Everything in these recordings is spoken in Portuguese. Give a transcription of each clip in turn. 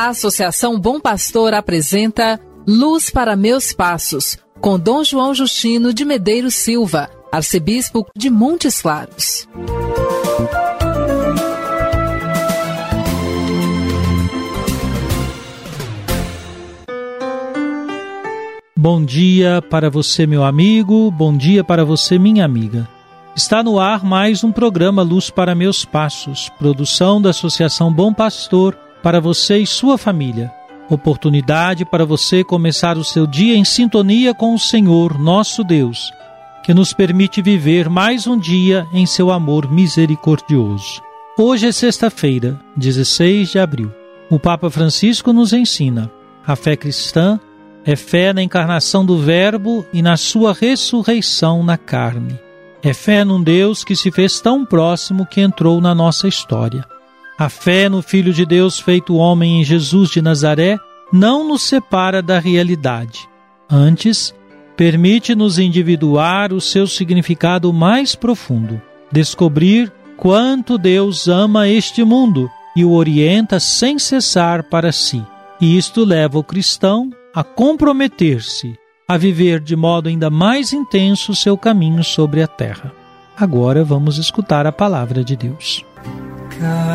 A Associação Bom Pastor apresenta Luz para Meus Passos, com Dom João Justino de Medeiros Silva, arcebispo de Montes Claros. Bom dia para você, meu amigo, bom dia para você, minha amiga. Está no ar mais um programa Luz para Meus Passos, produção da Associação Bom Pastor para você e sua família. Oportunidade para você começar o seu dia em sintonia com o Senhor, nosso Deus, que nos permite viver mais um dia em seu amor misericordioso. Hoje é sexta-feira, 16 de abril. O Papa Francisco nos ensina: a fé cristã é fé na encarnação do Verbo e na sua ressurreição na carne. É fé num Deus que se fez tão próximo que entrou na nossa história. A fé no Filho de Deus feito homem em Jesus de Nazaré não nos separa da realidade. Antes, permite-nos individuar o seu significado mais profundo, descobrir quanto Deus ama este mundo e o orienta sem cessar para si. E isto leva o cristão a comprometer-se a viver de modo ainda mais intenso seu caminho sobre a terra. Agora vamos escutar a palavra de Deus.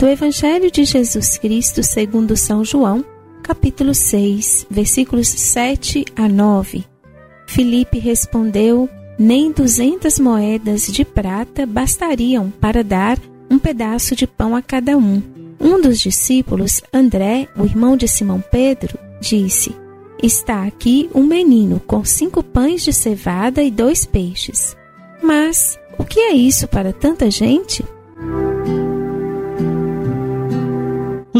do Evangelho de Jesus Cristo segundo São João, capítulo 6, versículos 7 a 9. Filipe respondeu: Nem duzentas moedas de prata bastariam para dar um pedaço de pão a cada um. Um dos discípulos, André, o irmão de Simão Pedro, disse: Está aqui um menino com cinco pães de cevada e dois peixes. Mas o que é isso para tanta gente?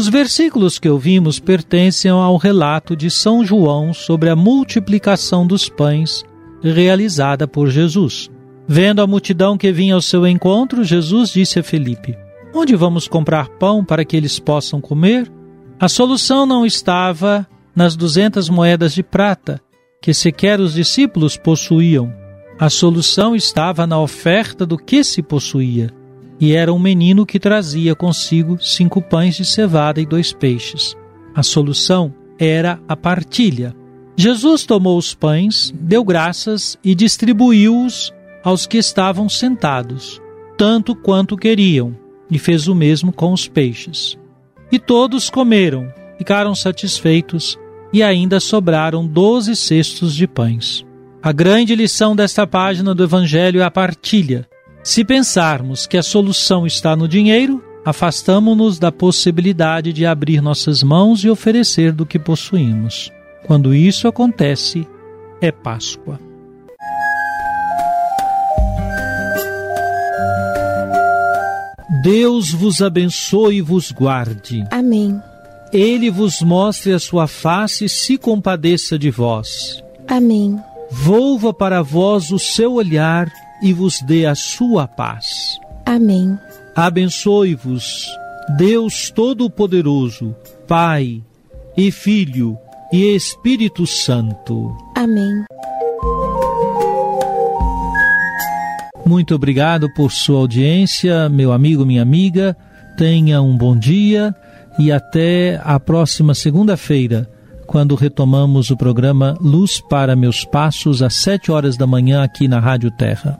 Os versículos que ouvimos pertencem ao relato de São João sobre a multiplicação dos pães realizada por Jesus. Vendo a multidão que vinha ao seu encontro, Jesus disse a Felipe: Onde vamos comprar pão para que eles possam comer? A solução não estava nas duzentas moedas de prata que sequer os discípulos possuíam. A solução estava na oferta do que se possuía e era um menino que trazia consigo cinco pães de cevada e dois peixes. A solução era a partilha. Jesus tomou os pães, deu graças e distribuiu-os aos que estavam sentados, tanto quanto queriam, e fez o mesmo com os peixes. E todos comeram, ficaram satisfeitos, e ainda sobraram doze cestos de pães. A grande lição desta página do Evangelho é a partilha, se pensarmos que a solução está no dinheiro, afastamo-nos da possibilidade de abrir nossas mãos e oferecer do que possuímos. Quando isso acontece, é Páscoa. Deus vos abençoe e vos guarde. Amém. Ele vos mostre a sua face e se compadeça de vós. Amém. Volva para vós o seu olhar e vos dê a sua paz. Amém. Abençoe-vos, Deus Todo-Poderoso, Pai e Filho e Espírito Santo. Amém. Muito obrigado por sua audiência, meu amigo, minha amiga. Tenha um bom dia e até a próxima segunda-feira, quando retomamos o programa Luz para Meus Passos, às sete horas da manhã, aqui na Rádio Terra.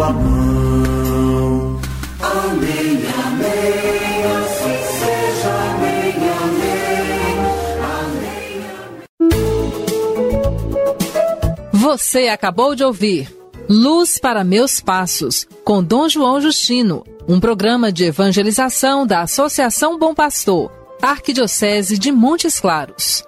sua mão. Amém, amém, assim seja, amém, amém, amém. Você acabou de ouvir Luz para Meus Passos, com Dom João Justino, um programa de evangelização da Associação Bom Pastor, Arquidiocese de Montes Claros.